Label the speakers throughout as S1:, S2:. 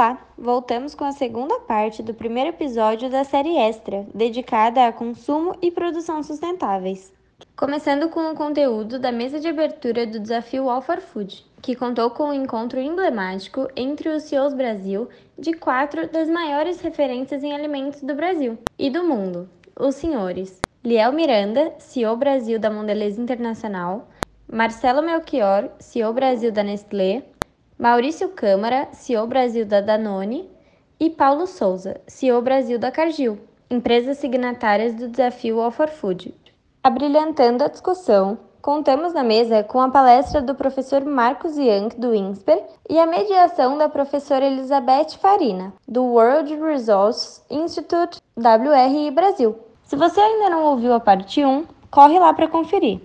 S1: Olá, voltamos com a segunda parte do primeiro episódio da série Extra, dedicada a consumo e produção sustentáveis. Começando com o conteúdo da mesa de abertura do desafio All for Food, que contou com um encontro emblemático entre os CEOs Brasil de quatro das maiores referências em alimentos do Brasil e do mundo, os senhores Liel Miranda, CEO Brasil da Mondelez Internacional, Marcelo Melchior, CEO Brasil da Nestlé, Maurício Câmara, CEO Brasil da Danone, e Paulo Souza, CEO Brasil da Cargill, empresas signatárias do desafio All for Food. Abrilhantando a discussão, contamos na mesa com a palestra do professor Marcos Young, do INSPER, e a mediação da professora Elizabeth Farina, do World Resource Institute WRI Brasil. Se você ainda não ouviu a parte 1, corre lá para conferir.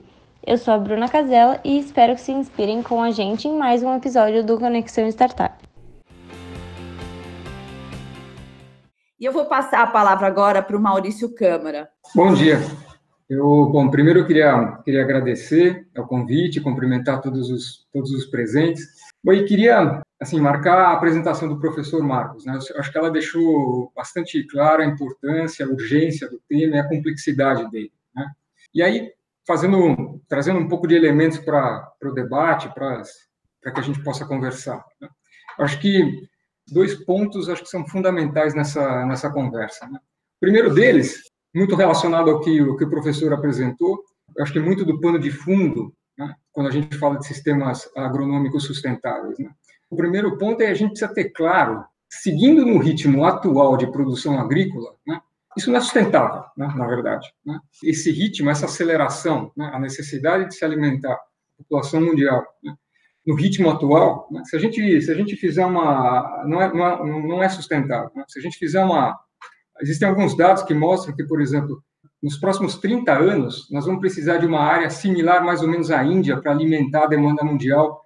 S1: Eu sou a Bruna Casella e espero que se inspirem com a gente em mais um episódio do Conexão Startup.
S2: E eu vou passar a palavra agora para o Maurício Câmara.
S3: Bom dia. Eu, bom, primeiro eu queria, queria agradecer o convite, cumprimentar todos os, todos os presentes. Bom, e queria, assim, marcar a apresentação do professor Marcos. Né? Eu acho que ela deixou bastante clara a importância, a urgência do tema e a complexidade dele. Né? E aí, fazendo, trazendo um pouco de elementos para o debate, para que a gente possa conversar. Né? Acho que dois pontos acho que são fundamentais nessa, nessa conversa. Né? O primeiro deles, muito relacionado ao que, ao que o professor apresentou, acho que muito do pano de fundo, né? quando a gente fala de sistemas agronômicos sustentáveis. Né? O primeiro ponto é a gente precisa ter claro, seguindo no ritmo atual de produção agrícola, né? Isso não é sustentável, né, na verdade. Né? Esse ritmo, essa aceleração, né, a necessidade de se alimentar a população mundial, né, no ritmo atual, né, se a gente se a gente fizer uma não é não é, não é sustentável. Né? Se a gente fizer uma existem alguns dados que mostram que, por exemplo, nos próximos 30 anos nós vamos precisar de uma área similar mais ou menos à Índia para alimentar a demanda mundial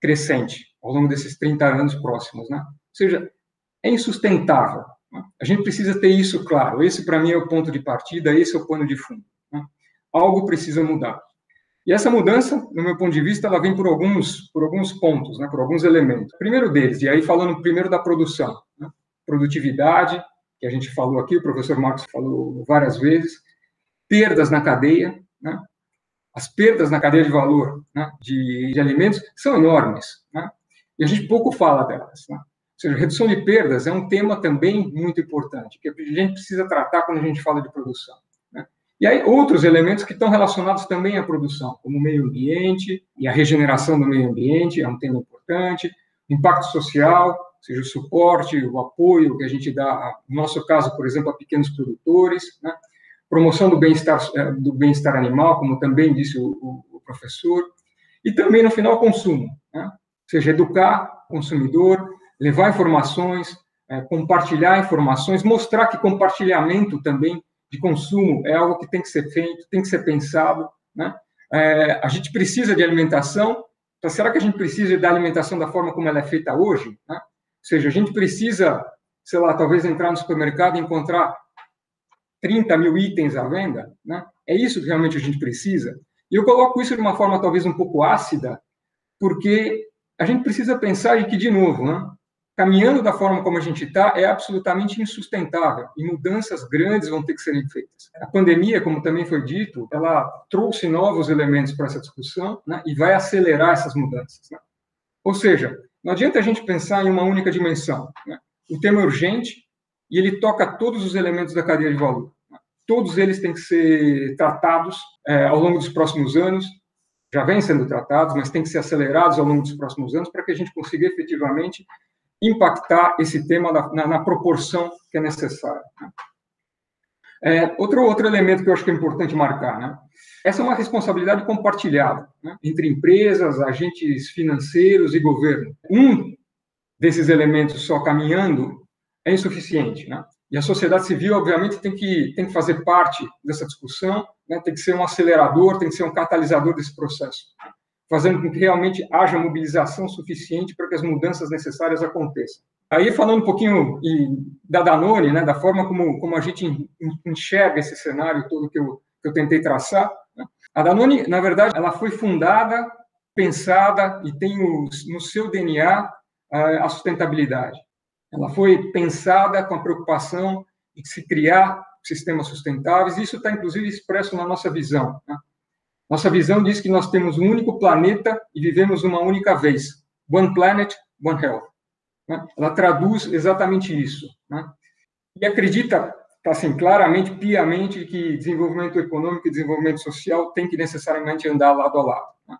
S3: crescente ao longo desses 30 anos próximos, né? Ou seja, é insustentável a gente precisa ter isso claro. Esse, para mim, é o ponto de partida, esse é o pano de fundo. Né? Algo precisa mudar. E essa mudança, no meu ponto de vista, ela vem por alguns, por alguns pontos, né? por alguns elementos. Primeiro deles, e aí falando primeiro da produção, né? produtividade, que a gente falou aqui, o professor Marcos falou várias vezes, perdas na cadeia, né? as perdas na cadeia de valor né? de, de, alimentos são enormes, né? e a gente pouco fala delas. Ou seja, redução de perdas é um tema também muito importante, que a gente precisa tratar quando a gente fala de produção. Né? E aí, outros elementos que estão relacionados também à produção, como o meio ambiente e a regeneração do meio ambiente, é um tema importante, impacto social, ou seja, o suporte, o apoio que a gente dá, no nosso caso, por exemplo, a pequenos produtores, né? promoção do bem-estar eh, do bem-estar animal, como também disse o, o, professor, e também, no final, consumo, né? ou seja, educar o consumidor, levar informações, é, compartilhar informações, mostrar que compartilhamento também de consumo é algo que tem que ser feito, tem que ser pensado. Né? É, a gente precisa de alimentação, então será que a gente precisa da alimentação da forma como ela é feita hoje? Né? Ou seja, a gente precisa, sei lá, talvez entrar no supermercado e encontrar 30 mil itens à venda? Né? É isso que realmente a gente precisa? E eu coloco isso de uma forma talvez um pouco ácida, porque a gente precisa pensar em que, de novo, né? Caminhando da forma como a gente está é absolutamente insustentável e mudanças grandes vão ter que serem feitas. A pandemia, como também foi dito, ela trouxe novos elementos para essa discussão né, e vai acelerar essas mudanças. Né? Ou seja, não adianta a gente pensar em uma única dimensão. Né? O tema é urgente e ele toca todos os elementos da cadeia de valor. Né? Todos eles têm que ser tratados é, ao longo dos próximos anos. Já vêm sendo tratados, mas têm que ser acelerados ao longo dos próximos anos para que a gente consiga efetivamente impactar esse tema na, na, na proporção que é necessária. Né? É, outro, outro elemento que eu acho que é importante marcar, né? essa é uma responsabilidade compartilhada né? entre empresas, agentes financeiros e governo. Um desses elementos só caminhando é insuficiente, né? E a sociedade civil, obviamente, tem que, tem que fazer parte dessa discussão, né? tem que ser um acelerador, tem que ser um catalisador desse processo fazendo com que realmente haja mobilização suficiente para que as mudanças necessárias aconteçam. Aí, falando um pouquinho da Danone, né, da forma como, como a gente enxerga esse cenário todo que eu, que eu tentei traçar, né, a Danone, na verdade, ela foi fundada, pensada e tem o, no seu DNA a sustentabilidade. Ela foi pensada com a preocupação de se criar sistemas sustentáveis. Isso está, inclusive, expresso na nossa visão. Né? Nossa visão diz que nós temos um único planeta e vivemos uma única vez. One Planet, One Health. Né? Ela traduz exatamente isso. Né? E acredita, assim, claramente, piamente, que desenvolvimento econômico e desenvolvimento social tem que necessariamente andar lado a lado. Né?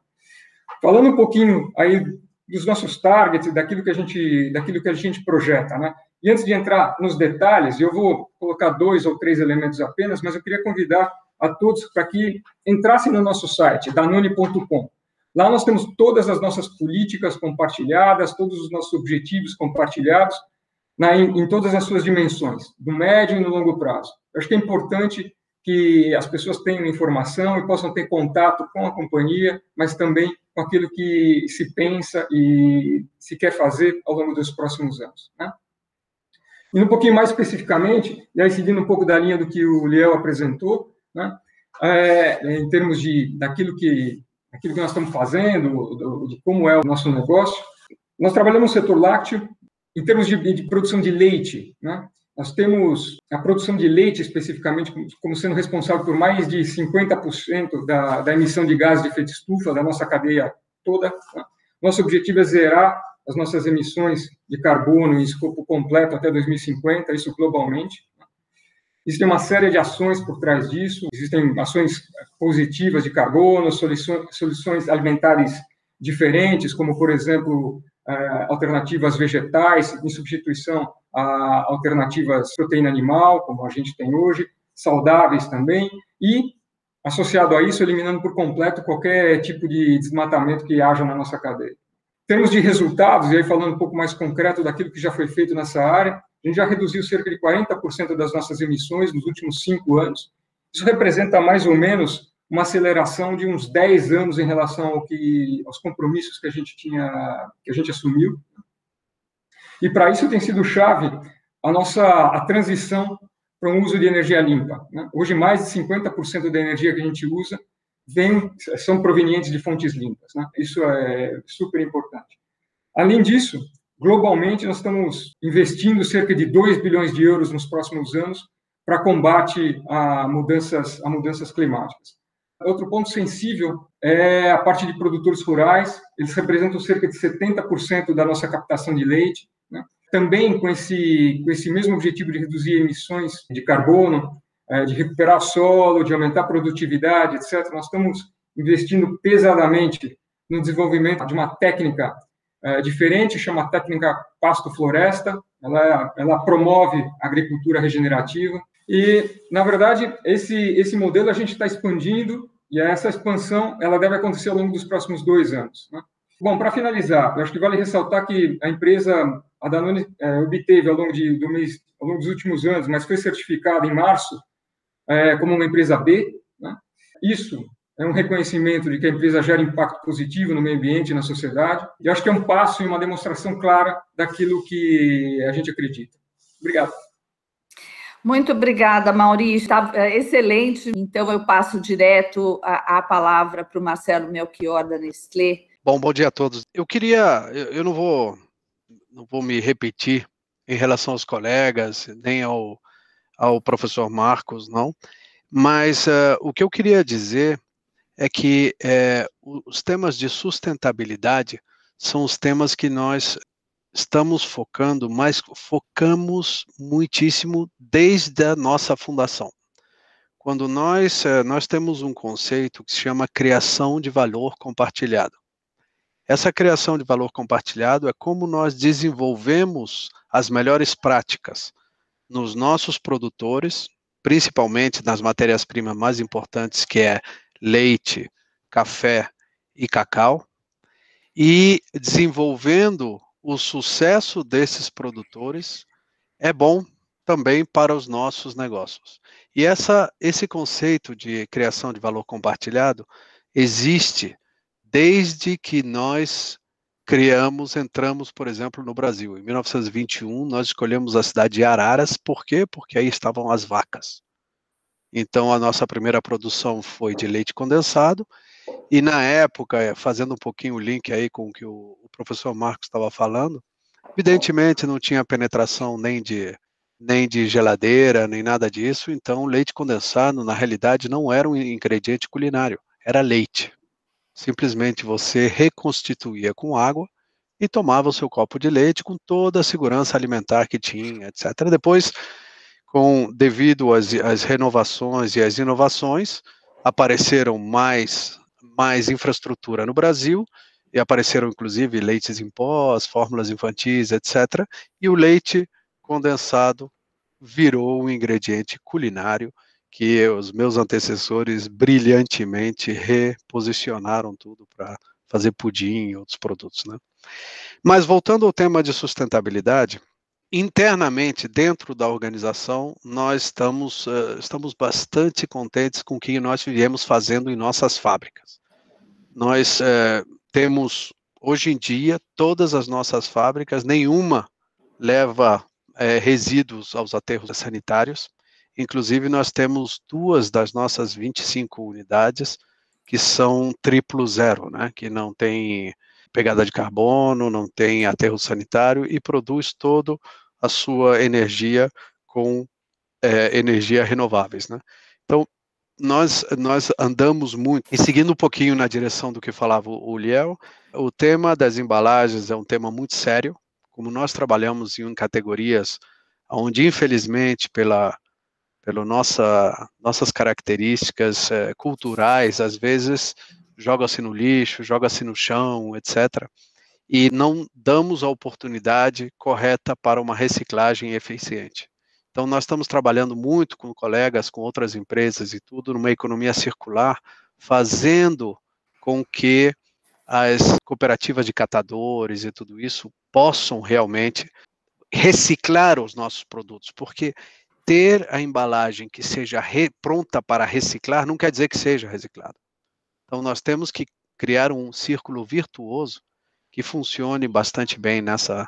S3: Falando um pouquinho aí dos nossos targets, daquilo que a gente, daquilo que a gente projeta, né? E antes de entrar nos detalhes, eu vou colocar dois ou três elementos apenas, mas eu queria convidar a todos para que entrassem no nosso site, danone.com. Lá nós temos todas as nossas políticas compartilhadas, todos os nossos objetivos compartilhados, na, em, em, todas as suas dimensões, do médio e no longo prazo. Eu acho que é importante que as pessoas tenham informação e possam ter contato com a companhia, mas também com aquilo que se pensa e se quer fazer ao longo dos próximos anos. Né? E um pouquinho mais especificamente, e aí seguindo um pouco da linha do que o Liel apresentou, né, é, em termos de daquilo que aquilo que nós estamos fazendo, do, de como é o nosso negócio, nós trabalhamos no setor lácteo em termos de, de produção de leite, né? Nós temos a produção de leite, especificamente, como sendo responsável por mais de 50% da, da emissão de gases de efeito estufa da nossa cadeia toda. Né? Nosso objetivo é zerar as nossas emissões de carbono em escopo completo até 2050, isso globalmente. Existe uma série de ações por trás disso, existem ações positivas de carbono, soluções, alimentares diferentes, como, por exemplo, eh, alternativas vegetais, em substituição a alternativas proteína animal, como a gente tem hoje, saudáveis também, e, associado a isso, eliminando por completo qualquer tipo de desmatamento que haja na nossa cadeia. Termos de resultados, e aí falando um pouco mais concreto daquilo que já foi feito nessa área, a gente já reduziu cerca de 40% das nossas emissões nos últimos cinco anos. Isso representa mais ou menos uma aceleração de uns 10 anos em relação ao que, aos compromissos que a gente tinha, que a gente assumiu. E para isso tem sido chave a nossa a transição para um uso de energia limpa. Né? Hoje, mais de 50% da energia que a gente usa vem, são provenientes de fontes limpas. Né? Isso é super importante. Além disso, globalmente, nós estamos investindo cerca de 2 bilhões de euros nos próximos anos para combate a mudanças, a mudanças climáticas. Outro ponto sensível é a parte de produtores rurais, eles representam cerca de 70% da nossa captação de leite. Né? Também com esse, com esse mesmo objetivo de reduzir emissões de carbono, é, de recuperar solo, de aumentar a produtividade, etc. Nós estamos investindo pesadamente no desenvolvimento de uma técnica é, diferente, chama técnica pasto-floresta. Ela, ela promove a agricultura regenerativa. E, na verdade, esse, esse modelo a gente está expandindo e essa expansão ela deve acontecer ao longo dos próximos dois anos. Né? Bom, para finalizar, eu acho que vale ressaltar que a empresa, a Danone, é, obteve ao longo, de, do mês, ao longo dos últimos anos, mas foi certificada em março é, como uma empresa B. Né? Isso é um reconhecimento de que a empresa gera impacto positivo no meio ambiente e na sociedade. E acho que é um passo e uma demonstração clara daquilo que a gente acredita. Obrigado.
S2: Muito obrigada, Maurício. Tá, é, excelente. Então, eu passo direto a, a palavra para o Marcelo Melchior, da Nestlé.
S4: Bom, bom dia a todos. Eu queria, eu, eu não vou, não vou me repetir em relação aos colegas, nem ao, ao professor Marcos, não. Mas uh, o que eu queria dizer é que é, os temas de sustentabilidade são os temas que nós estamos focando, mas focamos muitíssimo desde a nossa fundação. Quando nós, eh, nós temos um conceito que se chama criação de valor compartilhado. Essa criação de valor compartilhado é como nós desenvolvemos as melhores práticas nos nossos produtores, principalmente nas matérias-primas mais importantes, que é leite, café e cacau, e desenvolvendo o sucesso desses produtores é bom também para os nossos negócios. E essa, esse conceito de criação de valor compartilhado existe desde que nós criamos, entramos, por exemplo, no Brasil. Em 1921, nós escolhemos a cidade de Araras, por quê? Porque aí estavam as vacas. Então, a nossa primeira produção foi de leite condensado, e na época, fazendo um pouquinho o link aí com o que o, professor Marcos estava falando, Evidentemente não tinha penetração nem de nem de geladeira, nem nada disso, então leite condensado na realidade não era um ingrediente culinário, era leite. Simplesmente você reconstituía com água e tomava o seu copo de leite com toda a segurança alimentar que tinha, etc. Depois, com devido às, às renovações e às inovações, apareceram mais mais infraestrutura no Brasil e apareceram inclusive leites em pó, fórmulas infantis, etc. E o leite condensado virou um ingrediente culinário que os meus antecessores brilhantemente reposicionaram tudo para fazer pudim e outros produtos, né? Mas voltando ao tema de sustentabilidade, internamente dentro da organização nós estamos uh, estamos bastante contentes com o que nós viemos fazendo em nossas fábricas. Nós uh, temos hoje em dia todas as nossas fábricas, nenhuma leva uh, resíduos aos aterros sanitários. Inclusive nós temos duas das nossas 25 unidades que são triplo zero, né? Que não tem pegada de carbono, não tem aterro sanitário e produz todo a sua energia com é, energia renováveis, né? Então nós nós andamos muito e seguindo um pouquinho na direção do que falava o Liel, o tema das embalagens é um tema muito sério, como nós trabalhamos em categorias onde infelizmente pela pela nossa, nossas características é, culturais, às vezes joga-se no lixo, joga-se no chão, etc. E não damos a oportunidade correta para uma reciclagem eficiente. Então, nós estamos trabalhando muito com colegas, com outras empresas e tudo, numa economia circular, fazendo com que as cooperativas de catadores e tudo isso possam realmente reciclar os nossos produtos, porque ter a embalagem que seja re, pronta para reciclar não quer dizer que seja reciclado. Então, nós temos que criar um círculo virtuoso que funcione bastante bem nessa,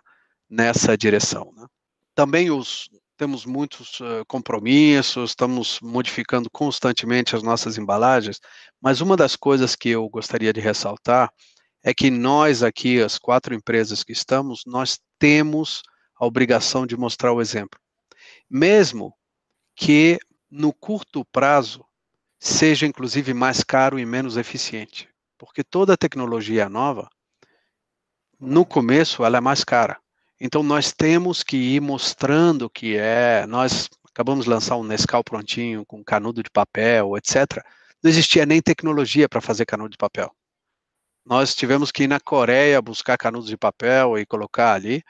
S4: nessa direção. Né? Também os, temos muitos uh, compromissos, estamos modificando constantemente as nossas embalagens, mas uma das coisas que eu gostaria de ressaltar é que nós aqui, as quatro empresas que estamos, nós temos a obrigação de mostrar o exemplo mesmo que no curto prazo seja inclusive mais caro e menos eficiente, porque toda tecnologia nova, no começo, ela é mais cara. Então nós temos que ir mostrando que é, nós acabamos de lançar um Nescau prontinho com canudo de papel, etc. Não existia nem tecnologia para fazer canudo de papel. Nós tivemos que ir na Coreia buscar canudos de papel e colocar ali,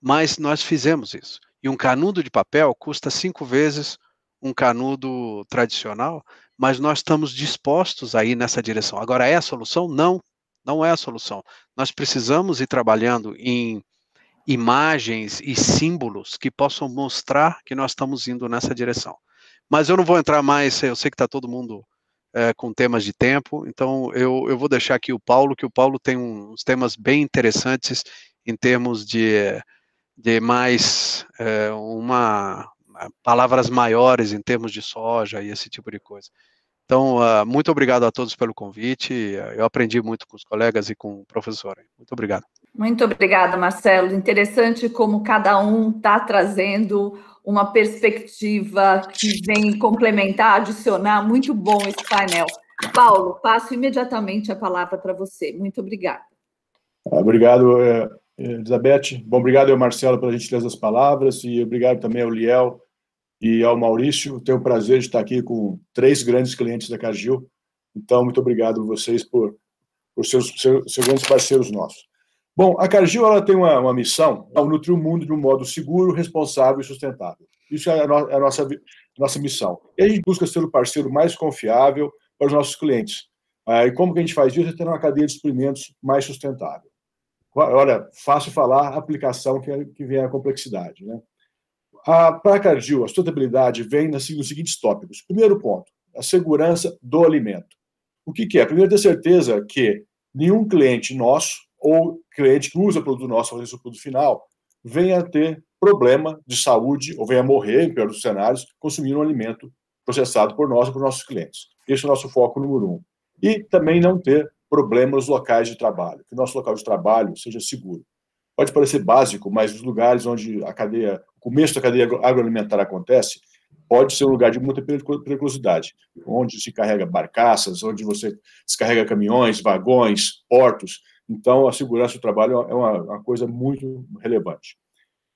S4: mas nós fizemos isso. E um canudo de papel custa cinco vezes um canudo tradicional, mas nós estamos dispostos a ir nessa direção. Agora, é a solução? Não, não é a solução. Nós precisamos ir trabalhando em imagens e símbolos que possam mostrar que nós estamos indo nessa direção. Mas eu não vou entrar mais, eu sei que está todo mundo é, com temas de tempo, então eu, eu vou deixar aqui o Paulo, que o Paulo tem uns temas bem interessantes em termos de de mais é, uma palavras maiores em termos de soja e esse tipo de coisa. Então, uh, muito obrigado a todos pelo convite. Eu aprendi muito com os colegas e com o professor. Muito obrigado.
S2: Muito obrigada, Marcelo. Interessante como cada um está trazendo uma perspectiva que vem complementar, adicionar. Muito bom esse painel. Paulo, passo imediatamente a palavra para você. Muito obrigada.
S5: Obrigado. É, Elizabeth, bom, obrigado ao Marcelo pela gentileza das palavras e obrigado também ao Liel e ao Maurício. Tenho o prazer de estar aqui com três grandes clientes da Cargill. Então, muito obrigado a vocês por, por ser, ser, ser grandes parceiros nossos. Bom, a Cargill ela tem uma, uma missão, é nutrir o mundo de um modo seguro, responsável e sustentável. Isso é a, no, é a nossa, nossa missão. E a gente busca ser o parceiro mais confiável para os nossos clientes. Ah, e como que a gente faz isso? É ter uma cadeia de suprimentos mais sustentável. Olha, fácil falar, aplicação que, que vem a complexidade. Né? A, para a a sustentabilidade vem nos seguintes tópicos. Primeiro ponto, a segurança do alimento. O que, que é? Primeiro, ter certeza que nenhum cliente nosso ou cliente que usa produto nosso para fazer o produto final venha a ter problema de saúde ou venha a morrer, em pior dos cenários, consumindo um alimento processado por nós e por nossos clientes. Esse é o nosso foco número um. E também não ter problemas locais de trabalho, que o nosso local de trabalho seja seguro. pode parecer básico, mas os lugares onde a cadeia, começo da cadeia agroalimentar acontece, pode ser um lugar de muita periculosidade, onde se carrega barcaças, onde você descarrega caminhões, vagões, portos. Então, a segurança do trabalho é uma, uma coisa muito relevante.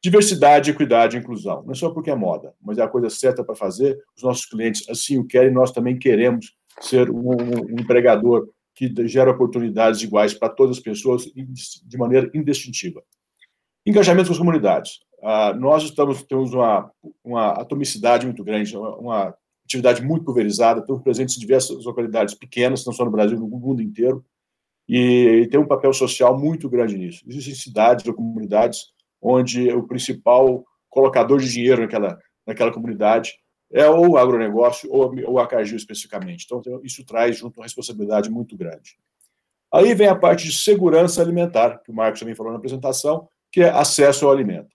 S5: Diversidade, equidade e inclusão. Não é só porque é moda, mas é a coisa certa para fazer. Os nossos clientes assim o querem, nós também queremos ser um, um empregador que gera oportunidades iguais para todas as pessoas de maneira indistintiva. Engajamento com as comunidades. Ah, nós estamos temos uma, uma atomicidade muito grande, uma, atividade muito pulverizada, estamos presentes em diversas localidades pequenas, não só no Brasil, no mundo inteiro, e, e tem um papel social muito grande nisso. Existem cidades ou comunidades onde o principal colocador de dinheiro naquela, naquela comunidade é ou o agronegócio ou, ou a Cargill especificamente. Então, isso traz junto uma responsabilidade muito grande. Aí vem a parte de segurança alimentar, que o Marcos também falou na apresentação, que é acesso ao alimento.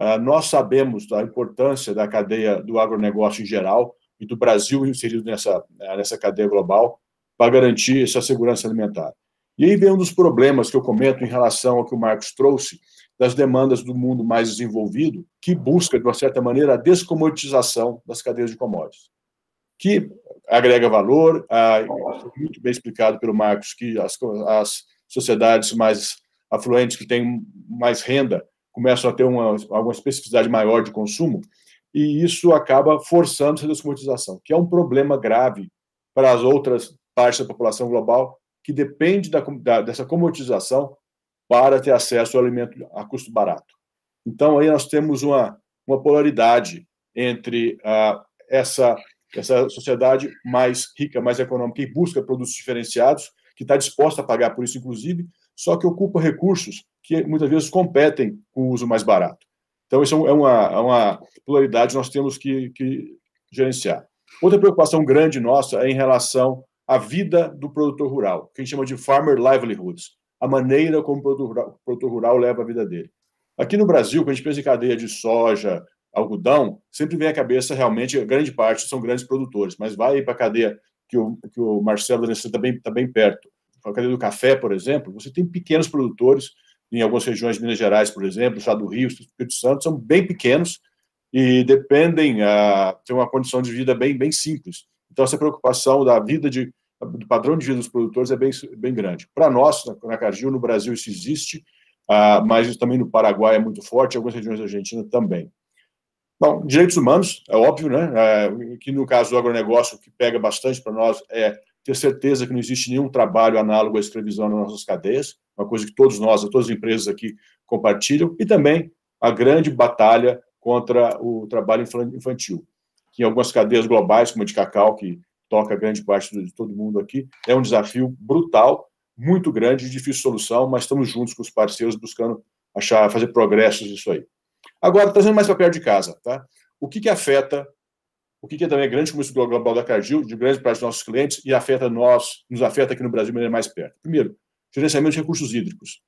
S5: Uh, nós sabemos da importância da cadeia do agronegócio em geral e do Brasil inserido nessa, nessa cadeia global para garantir essa segurança alimentar. E aí vem um dos problemas que eu comento em relação ao que o Marcos trouxe, das demandas do mundo mais desenvolvido, que busca, de uma certa maneira, a descomoditização das cadeias de commodities, que agrega valor, ah, muito bem explicado pelo Marcos, que as, as sociedades mais afluentes, que têm mais renda, começam a ter uma, alguma especificidade maior de consumo, e isso acaba forçando essa descomoditização, que é um problema grave para as outras partes da população global, que depende da, da, dessa comoditização para ter acesso ao alimento a custo barato. Então, aí nós temos uma, uma polaridade entre uh, essa, essa sociedade mais rica, mais econômica, que busca produtos diferenciados, que está disposta a pagar por isso, inclusive, só que ocupa recursos que muitas vezes competem com o uso mais barato. Então, isso é uma, é uma polaridade que nós temos que, que gerenciar. Outra preocupação grande nossa é em relação à vida do produtor rural, que a gente chama de farmer livelihoods a maneira como o produtor rural, o produtor rural leva a vida dele. Aqui no Brasil, quando a gente pensa em cadeia de soja, algodão, sempre vem à cabeça realmente, grande parte são grandes produtores, mas vai para a cadeia que o, que o Marcelo está bem, tá bem perto. A cadeia do café, por exemplo, você tem pequenos produtores, em algumas regiões de Minas Gerais, por exemplo, o estado do Rio, o Espírito Santo, são bem pequenos e dependem, a ah, ter uma condição de vida bem, bem simples. Então, essa preocupação da vida de do padrão de vida dos produtores é bem, bem grande. Para nós, na Cargill, no Brasil isso existe, uh, mas também no Paraguai é muito forte, em algumas regiões da Argentina também. Bom, direitos humanos, é óbvio, né? É, que no caso do agronegócio, o que pega bastante para nós é ter certeza que não existe nenhum trabalho análogo à escravidão nas nossas cadeias, uma coisa que todos nós, todas as empresas aqui compartilham, e também a grande batalha contra o trabalho infantil, que em algumas cadeias globais, como a de cacau, que toca grande parte de todo mundo aqui. É um desafio brutal, muito grande, de difícil solução, mas estamos juntos com os parceiros buscando achar, fazer progressos nisso aí. Agora, trazendo mais para perto de casa, tá? O que, que afeta, o que, é também grande comércio global da Cargill, de grande parte dos nossos clientes, e afeta nós, nos afeta aqui no Brasil de maneira mais perto? Primeiro, gerenciamento de recursos hídricos.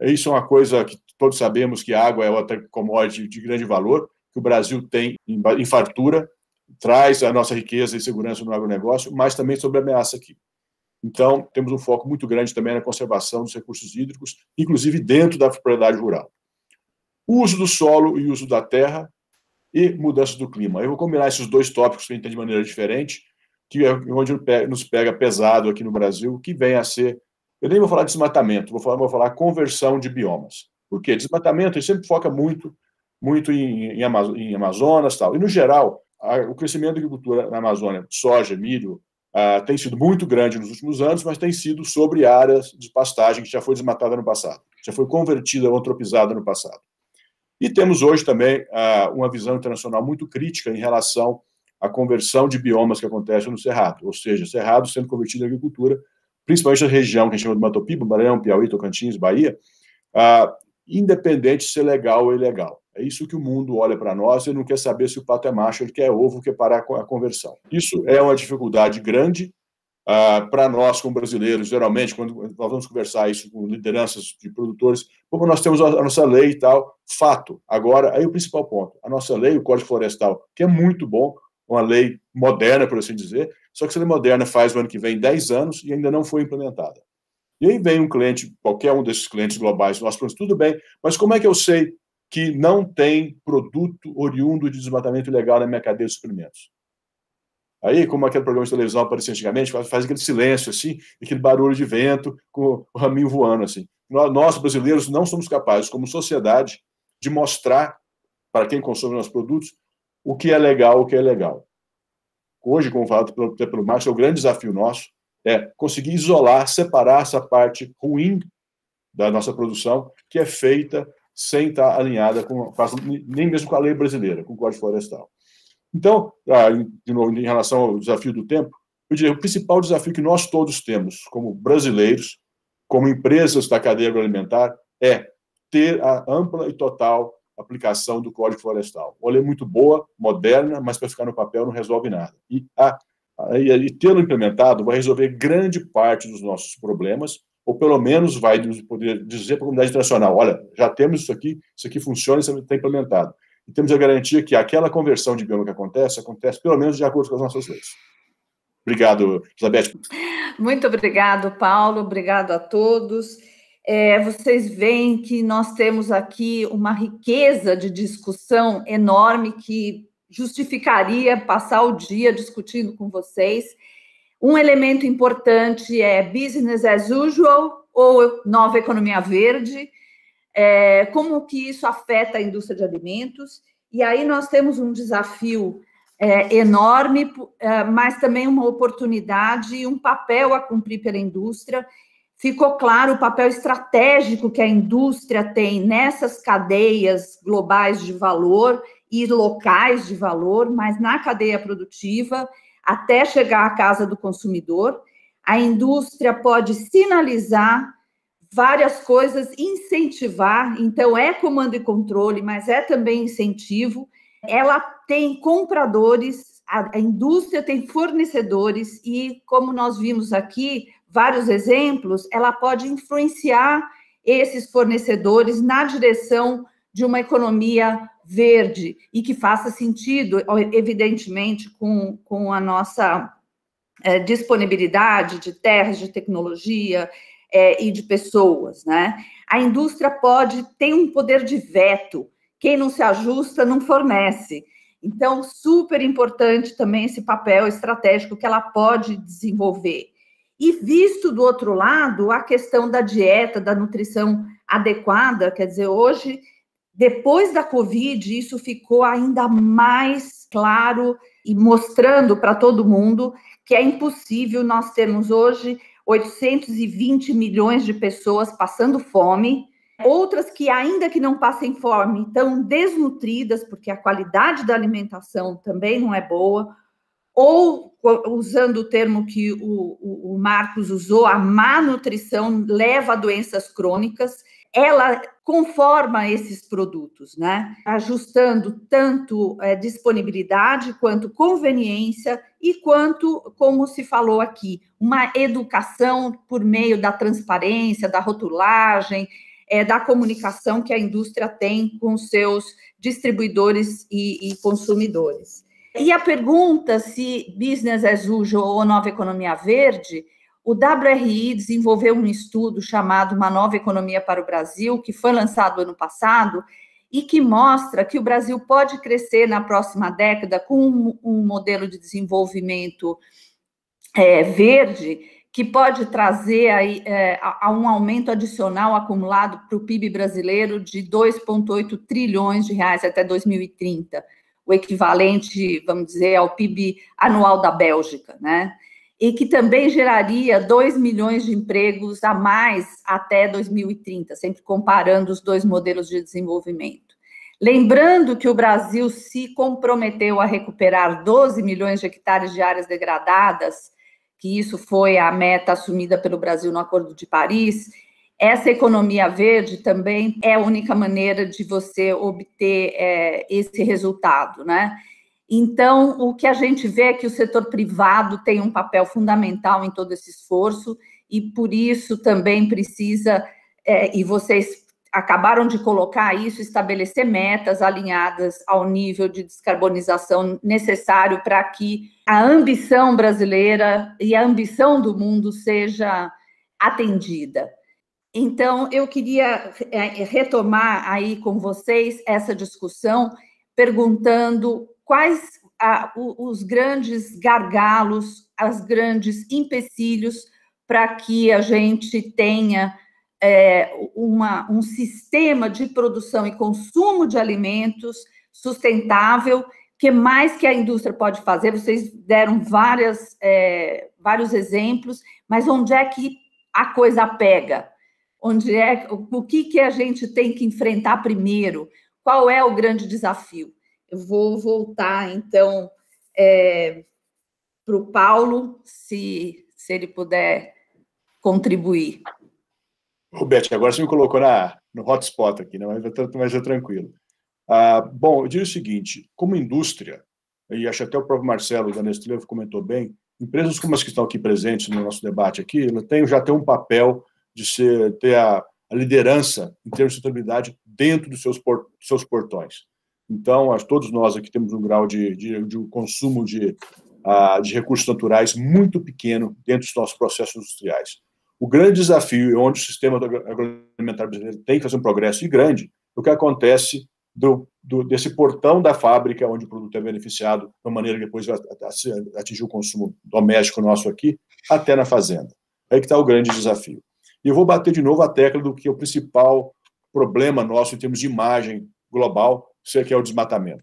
S5: Isso é uma coisa que todos sabemos que a água é outra commodity de grande valor, que o Brasil tem em fartura, traz a nossa riqueza e segurança no agronegócio, mas também sobre ameaça aqui. Então, temos um foco muito grande também na conservação dos recursos hídricos, inclusive dentro da propriedade rural. O uso do solo e uso da terra e mudança do clima. Eu vou combinar esses dois tópicos que a gente tem de maneira diferente, que é onde nos pega pesado aqui no Brasil, que vem a ser. Eu nem vou falar de desmatamento, vou falar, vou falar conversão de biomas. Por quê? Desmatamento, a sempre foca muito, muito em, em, em Amazonas tal. E, no geral, o crescimento da agricultura na Amazônia, soja, milho, uh, tem sido muito grande nos últimos anos, mas tem sido sobre áreas de pastagem que já foi desmatada no passado, já foi convertida ou antropizada no passado. E temos hoje também uh, uma visão internacional muito crítica em relação à conversão de biomas que acontece no Cerrado, ou seja, Cerrado sendo convertido em agricultura, principalmente na região que a gente chama de Matopiba, Maranhão, Piauí, Tocantins, Bahia, uh, independente de ser legal ou ilegal. É isso que o mundo olha para nós e não quer saber se o pato é macho, ele quer ovo, quer parar a conversão. Isso é uma dificuldade grande uh, para nós, como brasileiros, geralmente, quando nós vamos conversar isso com lideranças de produtores, como nós temos a nossa lei e tal, fato. Agora, aí o principal ponto, a nossa lei, o Código Florestal, que é muito bom, uma lei moderna, por assim dizer, só que essa lei moderna faz o ano que vem 10 anos e ainda não foi implementada. E aí vem um cliente, qualquer um desses clientes globais, nós falamos, tudo bem, mas como é que eu sei que não tem produto oriundo de desmatamento ilegal na minha cadeia de suprimentos? Aí, como aquele programa de televisão aparecia antigamente, faz, aquele silêncio, assim, aquele barulho de vento com o raminho voando, assim. Nós, nós, brasileiros, não somos capazes, como sociedade, de mostrar para quem consome nossos produtos o que é legal, o que é legal. Hoje, como falado pelo, pelo Márcio, é o grande desafio nosso é conseguir isolar, separar essa parte ruim da nossa produção, que é feita sem estar alinhada com, nem mesmo com a lei brasileira, com o Código Florestal. Então, ah, de novo, em relação ao desafio do tempo, eu diria, o principal desafio que nós todos temos, como brasileiros, como empresas da cadeia agroalimentar, é ter a ampla e total aplicação do Código Florestal. Uma lei muito boa, moderna, mas para ficar no papel não resolve nada. E, a, a, e tê-lo implementado vai resolver grande parte dos nossos problemas, ou pelo menos vai poder dizer para a comunidade internacional, olha, já temos isso aqui, isso aqui funciona, isso está implementado e temos a garantia que aquela conversão de bioma que acontece, acontece pelo menos de acordo com as nossas leis. Obrigado, Elizabeth.
S2: Muito obrigado, Paulo. Obrigado a todos. É, vocês veem que nós temos aqui uma riqueza de discussão enorme que justificaria passar o dia discutindo com vocês. Um elemento importante é business as usual ou nova economia verde é, como que isso afeta a indústria de alimentos. E aí nós temos um desafio é, enorme, é, mas também uma oportunidade e um papel a cumprir pela indústria. Ficou claro o papel estratégico que a indústria tem nessas cadeias globais de valor e locais de valor, mas na cadeia produtiva, até chegar à casa do consumidor. A indústria pode sinalizar várias coisas, incentivar, então é comando e controle, mas é também incentivo. Ela tem compradores, a, indústria tem fornecedores, e como nós vimos aqui, vários exemplos, ela pode influenciar esses fornecedores na direção de uma economia verde e que faça sentido, evidentemente, com, com a nossa é, disponibilidade de terras, de tecnologia, é, e de pessoas, né? A indústria pode ter um poder de veto. Quem não se ajusta não fornece. Então, super importante também esse papel estratégico que ela pode desenvolver. E visto do outro lado, a questão da dieta, da nutrição adequada, quer dizer, hoje, depois da Covid, isso ficou ainda mais claro e mostrando para todo mundo que é impossível nós termos hoje 820 milhões de pessoas passando fome, outras que, ainda que não passem fome, estão desnutridas, porque a qualidade da alimentação também não é boa, ou, usando o termo que o, o, o Marcos usou, a má nutrição leva a doenças crônicas ela conforma esses produtos, né? Ajustando tanto é, disponibilidade quanto conveniência e quanto, como se falou aqui, uma educação por meio da transparência, da rotulagem, é, da comunicação que a indústria tem com seus distribuidores e, e consumidores. E a pergunta se business as usual ou nova economia verde o WRI desenvolveu um estudo chamado Uma Nova Economia para o Brasil, que foi lançado ano passado, e que mostra que o Brasil pode crescer na próxima década com um, um modelo de desenvolvimento é, verde, que pode trazer aí, é, a, a um aumento adicional acumulado para o PIB brasileiro de 2,8 trilhões de reais até 2030, o equivalente, vamos dizer, ao PIB anual da Bélgica, né? E que também geraria 2 milhões de empregos a mais até 2030, sempre comparando os dois modelos de desenvolvimento. Lembrando que o Brasil se comprometeu a recuperar 12 milhões de hectares de áreas degradadas, que isso foi a meta assumida pelo Brasil no Acordo de Paris. Essa economia verde também é a única maneira de você obter é, esse resultado, né? Então, o que a gente vê é que o setor privado tem um papel fundamental em todo esse esforço, e por isso também precisa, é, e vocês acabaram de colocar isso, estabelecer metas alinhadas ao nível de descarbonização necessário para que a ambição brasileira e a ambição do mundo seja atendida. Então, eu queria é, retomar aí com vocês essa discussão, perguntando quais os grandes gargalos, as grandes empecilhos para que a gente tenha é, uma, um sistema de produção e consumo de alimentos sustentável, que mais que a indústria pode fazer? Vocês deram várias, é, vários exemplos, mas onde é que a coisa pega? Onde é o que, que a gente tem que enfrentar primeiro? Qual é o grande desafio? Eu vou voltar então é, para o Paulo, se, se ele puder contribuir.
S5: Roberto, agora você me colocou na, no hotspot aqui, né? mas, mas é tranquilo. Ah, bom, eu diria o seguinte: como indústria, e acho até o próprio Marcelo da Nestlé comentou bem, empresas como as que estão aqui presentes no nosso debate aqui, tem, já tem um papel de ser, ter a, a liderança em termos de sustentabilidade dentro dos seus, por, seus portões. Então, acho, todos nós aqui temos um grau de, de, de consumo de, uh, de recursos naturais muito pequeno dentro dos nossos processos industriais. O grande desafio, onde o sistema agroalimentar brasileiro tem que fazer um progresso e grande, é o que acontece do, do, desse portão da fábrica, onde o produto é beneficiado, de uma maneira que depois vai atingir o consumo doméstico nosso aqui, até na fazenda. Aí que está o grande desafio. E eu vou bater de novo a tecla do que é o principal problema nosso em termos de imagem global, que é o desmatamento.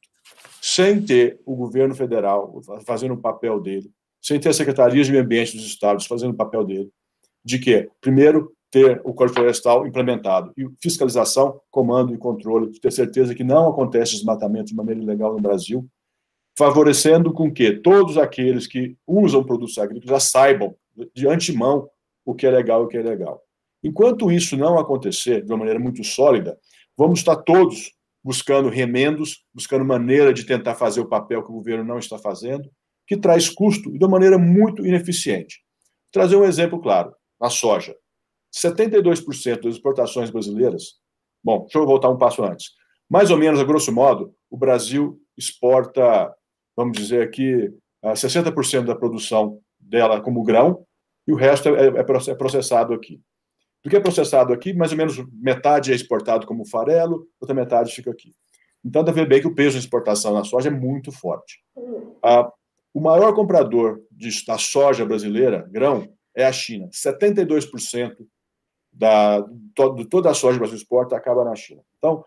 S5: Sem ter o governo federal fazendo o papel dele, sem ter a Secretaria de Meio Ambiente dos estados fazendo o papel dele, de que, primeiro, ter o Código Florestal implementado e fiscalização, comando e controle, ter certeza que não acontece desmatamento de maneira ilegal no Brasil, favorecendo com que todos aqueles que usam produtos agrícolas já saibam de antemão o que é legal e o que é ilegal. Enquanto isso não acontecer de uma maneira muito sólida, vamos estar todos buscando remendos, buscando maneira de tentar fazer o papel que o governo não está fazendo, que traz custo de uma maneira muito ineficiente. Vou trazer um exemplo claro: a soja. 72% das exportações brasileiras. Bom, deixa eu voltar um passo antes. Mais ou menos, a grosso modo, o Brasil exporta, vamos dizer aqui, 60% da produção dela como grão e o resto é, é, é processado aqui. Do que é processado aqui, mais ou menos metade é exportado como farelo, outra metade fica aqui. Então, dá ver bem que o peso de exportação na soja é muito forte. Ah, o maior comprador de, da soja brasileira, grão, é a China. 72% da, de toda a soja que o Brasil exporta acaba na China. Então,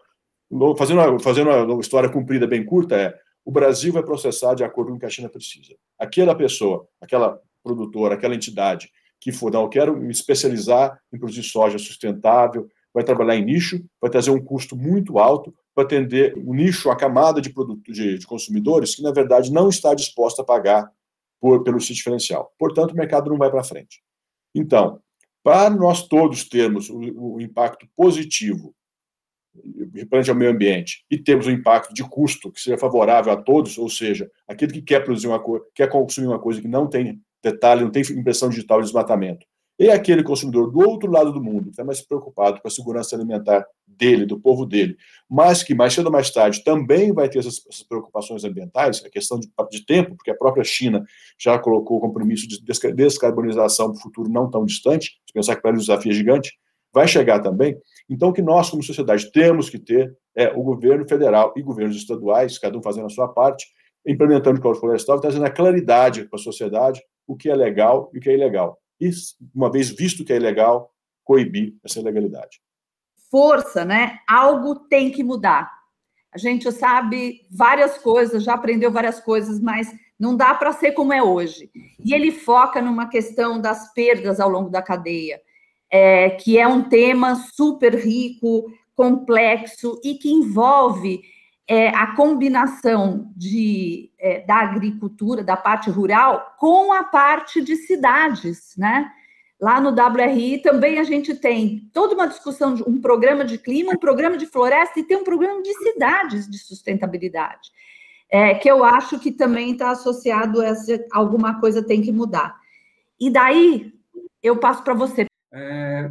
S5: fazendo uma, fazendo uma história comprida bem curta, é o Brasil vai processar de acordo com o que a China precisa. Aquela pessoa, aquela produtora, aquela entidade que for, não, eu quero me especializar em produzir soja sustentável, vai trabalhar em nicho, vai trazer um custo muito alto para atender o nicho, a camada de, produto, de, de consumidores que, na verdade, não está disposta a pagar por, pelo sítio diferencial. Portanto, o mercado não vai para frente. Então, para nós todos termos o, o impacto positivo perante ao meio ambiente e temos um impacto de custo que seja favorável a todos, ou seja, aquele que quer produzir uma coisa, quer consumir uma coisa que não tem detalhe, não tem impressão digital de desmatamento. E aquele consumidor do outro lado do mundo, que está mais preocupado com a segurança alimentar dele, do povo dele, mas que mais cedo ou mais tarde também vai ter essas, essas preocupações ambientais, a questão de, de, tempo, porque a própria China já colocou o compromisso de descarbonização para o futuro não tão distante, se pensar que para ele o desafio é gigante, vai chegar também. Então, o que nós, como sociedade, temos que ter é o governo federal e governos estaduais, cada um fazendo a sua parte, implementando o Código Florestal, trazendo a claridade para a sociedade o que é legal e o que é ilegal. E, uma vez visto que é ilegal, coibir essa ilegalidade.
S2: Força, né? Algo tem que mudar. A gente sabe várias coisas, já aprendeu várias coisas, mas não dá para ser como é hoje. E ele foca numa questão das perdas ao longo da cadeia, é, que é um tema super rico, complexo e que envolve é, a combinação de, é, da agricultura, da parte rural, com a parte de cidades, né? Lá no WRI também a gente tem toda uma discussão de um programa de clima, um programa de floresta e tem um programa de cidades de sustentabilidade, é, que eu acho que também está associado a essa, alguma coisa tem que mudar. E daí eu passo para você.
S3: É,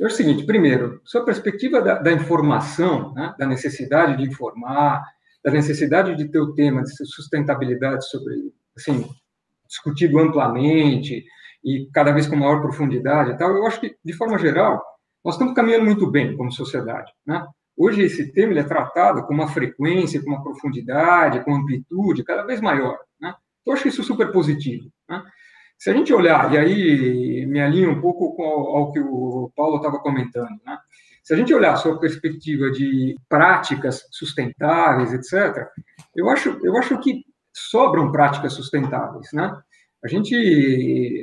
S3: é o seguinte, primeiro, sua perspectiva da, da informação, né, da necessidade de informar, da necessidade de ter o tema de sustentabilidade sobre, assim, discutido amplamente e cada vez com maior profundidade e tal, eu acho que, de forma geral, nós estamos caminhando muito bem como sociedade, né? Hoje esse tema é tratado com uma frequência, com uma profundidade, com amplitude cada vez maior, né? Então, eu acho isso super positivo, né? Se a gente olhar, e aí me alinho um pouco ao que o Paulo estava comentando, né? Se a gente olhar sob a perspectiva de práticas sustentáveis, etc., eu acho, eu acho que sobram práticas sustentáveis, né? A gente,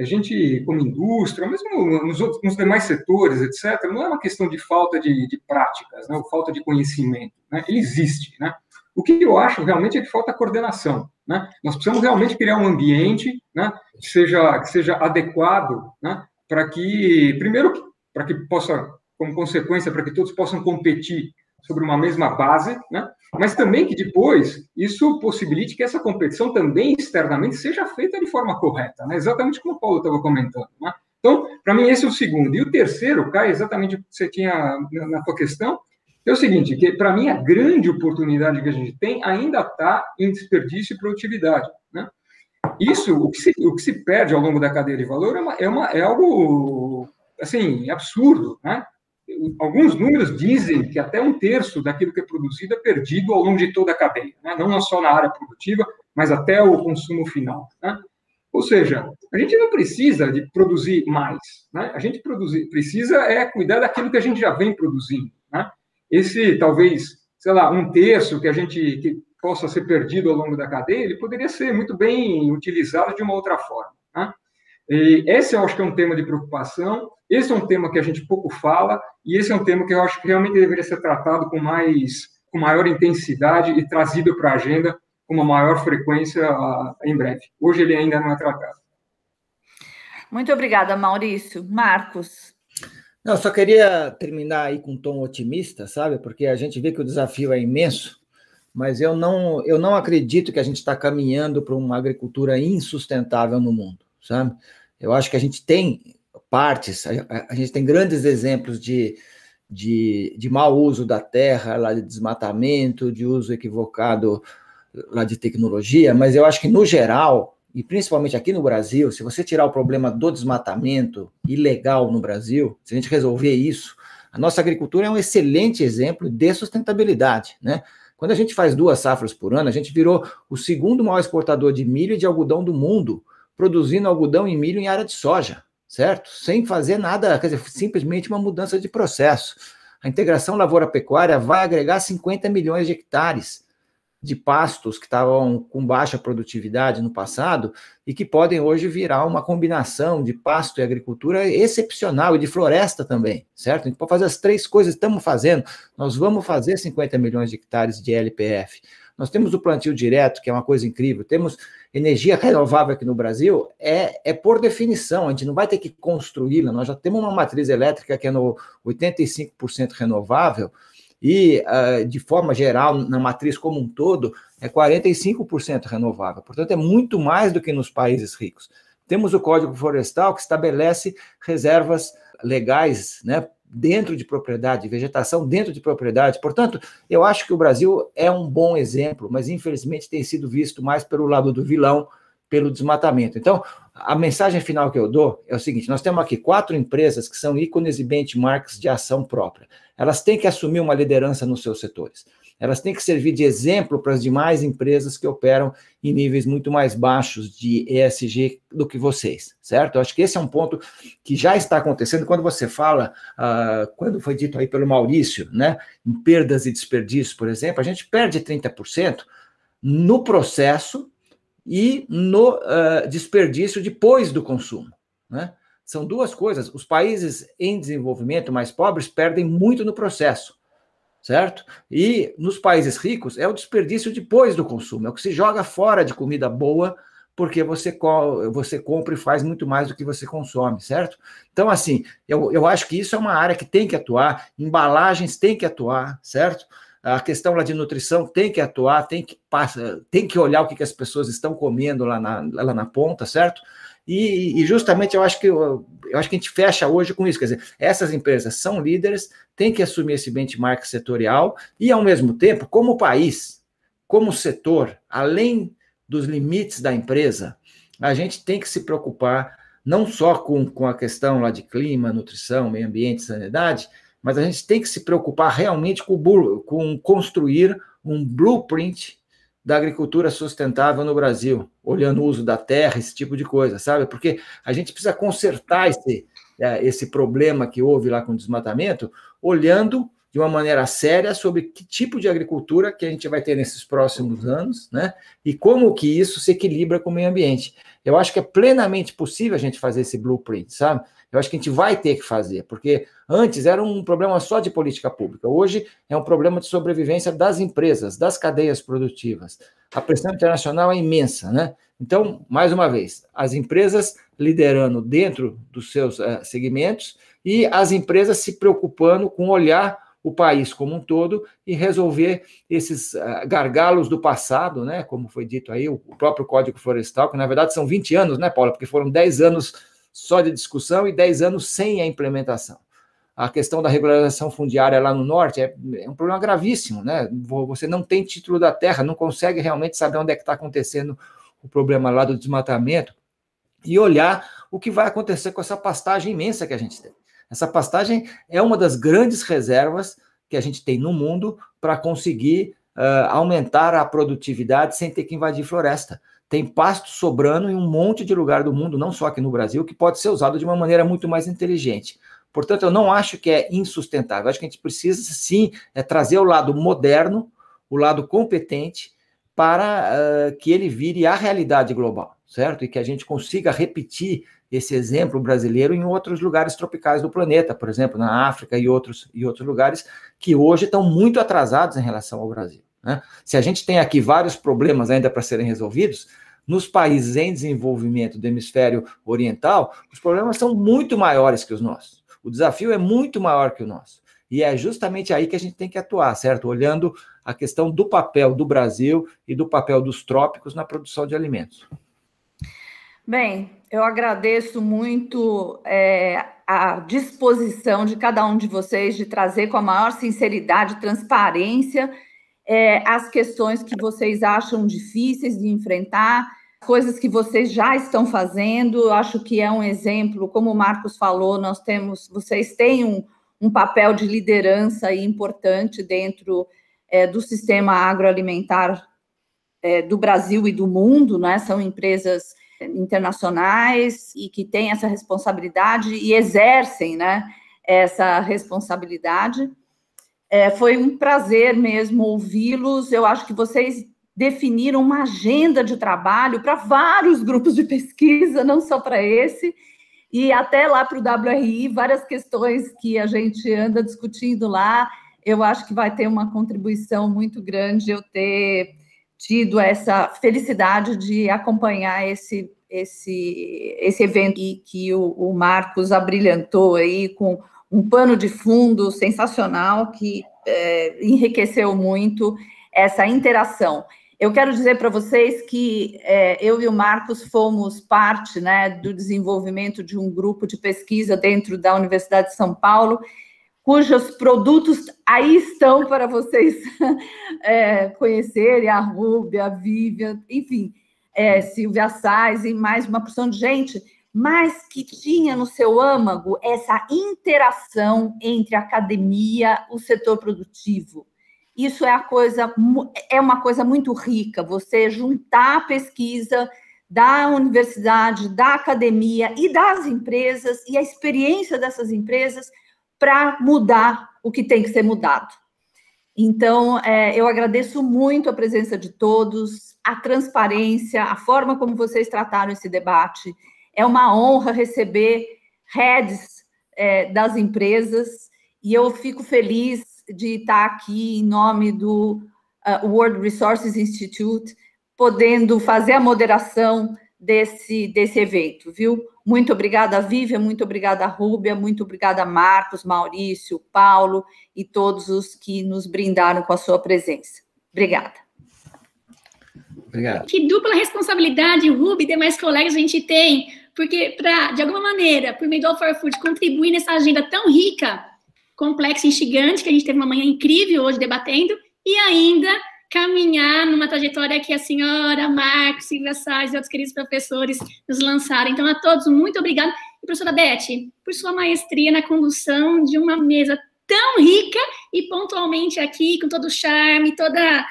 S3: a gente como indústria, mesmo nos, outros, nos demais setores, etc., não é uma questão de falta de, de práticas, né? ou falta de conhecimento. Né? Ele existe. Né? O que eu acho realmente é que falta coordenação. Né? Nós precisamos realmente criar um ambiente né, que, seja, que seja adequado né, para que, primeiro, para que possa, como consequência, para que todos possam competir sobre uma mesma base, né? mas também que depois isso possibilite que essa competição também externamente seja feita de forma correta, né? exatamente como o Paulo estava comentando. Né? Então, para mim, esse é o segundo. E o terceiro, cai exatamente o que você tinha na sua questão, é o seguinte, que para mim a grande oportunidade que a gente tem ainda está em desperdício e produtividade. Né? Isso, o que, se, o que se perde ao longo da cadeia de valor é, uma, é, uma, é algo assim absurdo, né? alguns números dizem que até um terço daquilo que é produzido é perdido ao longo de toda a cadeia, né? não só na área produtiva, mas até o consumo final. Né? Ou seja, a gente não precisa de produzir mais, né? a gente produzir, precisa é cuidar daquilo que a gente já vem produzindo. Né? Esse, talvez, sei lá, um terço que a gente que possa ser perdido ao longo da cadeia, ele poderia ser muito bem utilizado de uma outra forma. Né? E esse eu acho que é um tema de preocupação, esse é um tema que a gente pouco fala, e esse é um tema que eu acho que realmente deveria ser tratado com mais, com maior intensidade e trazido para a agenda com uma maior frequência em breve. Hoje ele ainda não é tratado.
S2: Muito obrigada, Maurício. Marcos.
S6: Não, só queria terminar aí com um tom otimista, sabe? Porque a gente vê que o desafio é imenso, mas eu não, eu não acredito que a gente está caminhando para uma agricultura insustentável no mundo, sabe? Eu acho que a gente tem partes, a, a gente tem grandes exemplos de, de, de mau uso da terra, lá de desmatamento, de uso equivocado lá de tecnologia, mas eu acho que no geral, e principalmente aqui no Brasil, se você tirar o problema do desmatamento ilegal no Brasil, se a gente resolver isso, a nossa agricultura é um excelente exemplo de sustentabilidade, né? Quando a gente faz duas safras por ano, a gente virou o segundo maior exportador de milho e de algodão do mundo, produzindo algodão e milho em área de soja, certo? Sem fazer nada, quer dizer, simplesmente uma mudança de processo. A integração lavoura-pecuária vai agregar 50 milhões de hectares de pastos que estavam com baixa produtividade no passado e que podem hoje virar uma combinação de pasto e agricultura excepcional e de floresta também, certo? A gente pode fazer as três coisas, estamos fazendo. Nós vamos fazer 50 milhões de hectares de LPF. Nós temos o plantio direto, que é uma coisa incrível. Temos energia renovável aqui no Brasil, é, é por definição, a gente não vai ter que construí-la. Nós já temos uma matriz elétrica que é no 85% renovável, e, uh, de forma geral, na matriz como um todo, é 45% renovável. Portanto, é muito mais do que nos países ricos. Temos o Código Florestal, que estabelece reservas legais, né, dentro de propriedade, vegetação dentro de propriedade. Portanto, eu acho que o Brasil é um bom exemplo, mas infelizmente tem sido visto mais pelo lado do vilão, pelo desmatamento. Então, a mensagem final que eu dou é o seguinte: nós temos aqui quatro empresas que são ícones e benchmarks de ação própria. Elas têm que assumir uma liderança nos seus setores elas têm que servir de exemplo para as demais empresas que operam em níveis muito mais baixos de ESG do que vocês, certo? Eu acho que esse é um ponto que já está acontecendo quando você fala, uh, quando foi dito aí pelo Maurício, né, em perdas e desperdícios, por exemplo, a gente perde 30% no processo e no uh, desperdício depois do consumo, né? São duas coisas. Os países em desenvolvimento mais pobres perdem muito no processo certo? E nos países ricos é o desperdício depois do consumo, é o que se joga fora de comida boa porque você, você compra e faz muito mais do que você consome, certo? Então, assim, eu, eu acho que isso é uma área que tem que atuar, embalagens tem que atuar, certo? A questão lá de nutrição tem que atuar, tem que, passa, tem que olhar o que, que as pessoas estão comendo lá na, lá na ponta, certo? E, e, justamente eu acho que eu, acho que a gente fecha hoje com isso, quer dizer, essas empresas são líderes, têm que assumir esse benchmark setorial e ao mesmo tempo, como país, como setor, além dos limites da empresa, a gente tem que se preocupar não só com, com a questão lá de clima, nutrição, meio ambiente, sanidade, mas a gente tem que se preocupar realmente com, com construir um blueprint da agricultura sustentável no Brasil, olhando o uso da terra, esse tipo de coisa, sabe? Porque a gente precisa consertar esse, é, esse problema que houve lá com o desmatamento, olhando de uma maneira séria sobre que tipo de agricultura que a gente vai ter nesses próximos anos, né? E como que isso se equilibra com o meio ambiente. Eu acho que é plenamente possível a gente fazer esse blueprint, sabe? Eu acho que a gente vai ter que fazer, porque antes era um problema só de política pública, hoje é um problema de sobrevivência das empresas, das cadeias produtivas. A pressão internacional é imensa, né? Então, mais uma vez, as empresas liderando dentro dos seus uh, segmentos e as empresas se preocupando com olhar o país como um todo e resolver esses uh, gargalos do passado, né? Como foi dito aí, o próprio Código Florestal, que na verdade são 20 anos, né, Paula? Porque foram 10 anos só de discussão e 10 anos sem a implementação. A questão da regularização fundiária lá no norte é, é um problema gravíssimo, né? Você não tem título da terra, não consegue realmente saber onde é que está acontecendo o problema lá do desmatamento e olhar o que vai acontecer com essa pastagem imensa que a gente tem. Essa pastagem é uma das grandes reservas que a gente tem no mundo para conseguir uh, aumentar a produtividade sem ter que invadir floresta. Tem pasto sobrando em um monte de lugar do mundo, não só aqui no Brasil, que pode ser usado de uma maneira muito mais inteligente. Portanto, eu não acho que é insustentável. Acho que a gente precisa, sim, é trazer o lado moderno, o lado competente, para uh, que ele vire a realidade global, certo? E que a gente consiga repetir esse exemplo brasileiro em outros lugares tropicais do planeta, por exemplo, na África e outros, e outros lugares que hoje estão muito atrasados em relação ao Brasil. Né? Se a gente tem aqui vários problemas ainda para serem resolvidos, nos países em desenvolvimento do hemisfério oriental, os problemas são muito maiores que os nossos. O desafio é muito maior que o nosso. E é justamente aí que a gente tem que atuar, certo? Olhando a questão do papel do Brasil e do papel dos trópicos na produção de alimentos.
S2: Bem, eu agradeço muito é, a disposição de cada um de vocês de trazer com a maior sinceridade, transparência, é, as questões que vocês acham difíceis de enfrentar, coisas que vocês já estão fazendo. Eu acho que é um exemplo, como o Marcos falou, nós temos, vocês têm um, um papel de liderança importante dentro é, do sistema agroalimentar é, do Brasil e do mundo, né? São empresas internacionais e que têm essa responsabilidade e exercem né, essa responsabilidade. É, foi um prazer mesmo ouvi-los. Eu acho que vocês definiram uma agenda de trabalho para vários grupos de pesquisa, não só para esse, e até lá para o WRI, várias questões que a gente anda discutindo lá. Eu acho que vai ter uma contribuição muito grande eu ter tido essa felicidade de acompanhar esse esse esse evento e que o, o Marcos abrilhantou aí com um pano de fundo sensacional que é, enriqueceu muito essa interação. Eu quero dizer para vocês que é, eu e o Marcos fomos parte né, do desenvolvimento de um grupo de pesquisa dentro da Universidade de São Paulo cujos produtos aí estão para vocês é, conhecerem, a Rúbia, a Vivian, enfim, é, Silvia Sais e mais uma porção de gente, mas que tinha no seu âmago essa interação entre a academia o setor produtivo. Isso é a coisa é uma coisa muito rica, você juntar a pesquisa da universidade, da academia e das empresas e a experiência dessas empresas para mudar o que tem que ser mudado. Então, é, eu agradeço muito a presença de todos, a transparência, a forma como vocês trataram esse debate. É uma honra receber heads é, das empresas e eu fico feliz de estar aqui em nome do uh, World Resources Institute, podendo fazer a moderação desse, desse evento, viu? Muito obrigada, Vivian, muito obrigada, Rúbia, muito obrigada, Marcos, Maurício, Paulo e todos os que nos brindaram com a sua presença. Obrigada.
S7: Obrigado. Que dupla responsabilidade, Rubi e demais colegas a gente tem, porque para, de alguma maneira, por meio do All for Food, contribuir nessa agenda tão rica, complexa e instigante, que a gente teve uma manhã incrível hoje debatendo, e ainda caminhar numa trajetória que a senhora, Marcos, Silvia Salles e outros queridos professores nos lançaram. Então, a todos, muito obrigada. E, professora Beth, por sua maestria na condução de uma mesa tão rica e pontualmente aqui, com todo o charme, toda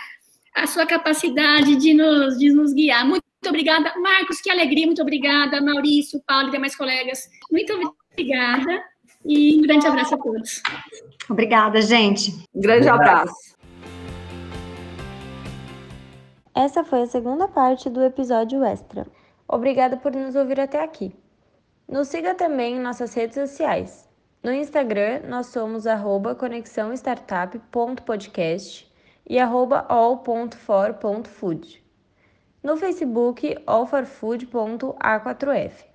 S7: a sua capacidade de nos, de nos guiar. Muito obrigada. Marcos, que alegria, muito obrigada. Maurício, Paulo e demais colegas, muito obrigada. E um grande abraço a todos.
S8: Obrigada, gente.
S2: Um grande abraço.
S1: Essa foi a segunda parte do episódio extra. Obrigada por nos ouvir até aqui. Nos siga também em nossas redes sociais. No Instagram, nós somos conexãostartup.podcast e all.for.food. No Facebook, allforfood.a4f.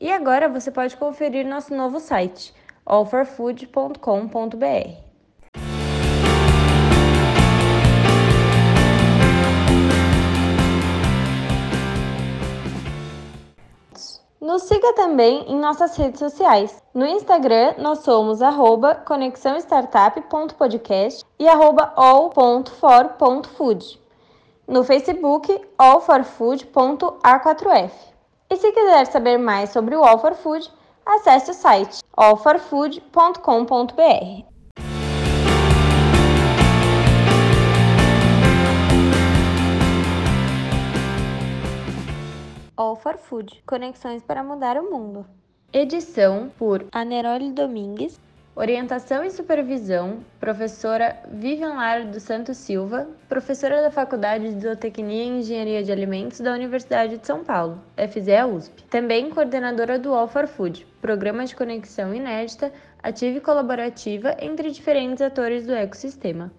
S1: E agora você pode conferir nosso novo site, allforfood.com.br. Nos siga também em nossas redes sociais. No Instagram, nós somos arroba conexãostartup.podcast e arroba all.for.food. No Facebook, allforfood.a4f. E se quiser saber mais sobre o All for Food, acesse o site allforfood.com.br. All for Food Conexões para Mudar o Mundo. Edição por Aneroli Domingues. Orientação e supervisão, professora Vivian Lara dos Santos Silva, professora da Faculdade de Zootecnia e Engenharia de Alimentos da Universidade de São Paulo, FZE USP. Também coordenadora do All for Food, programa de conexão inédita, ativa e colaborativa entre diferentes atores do ecossistema.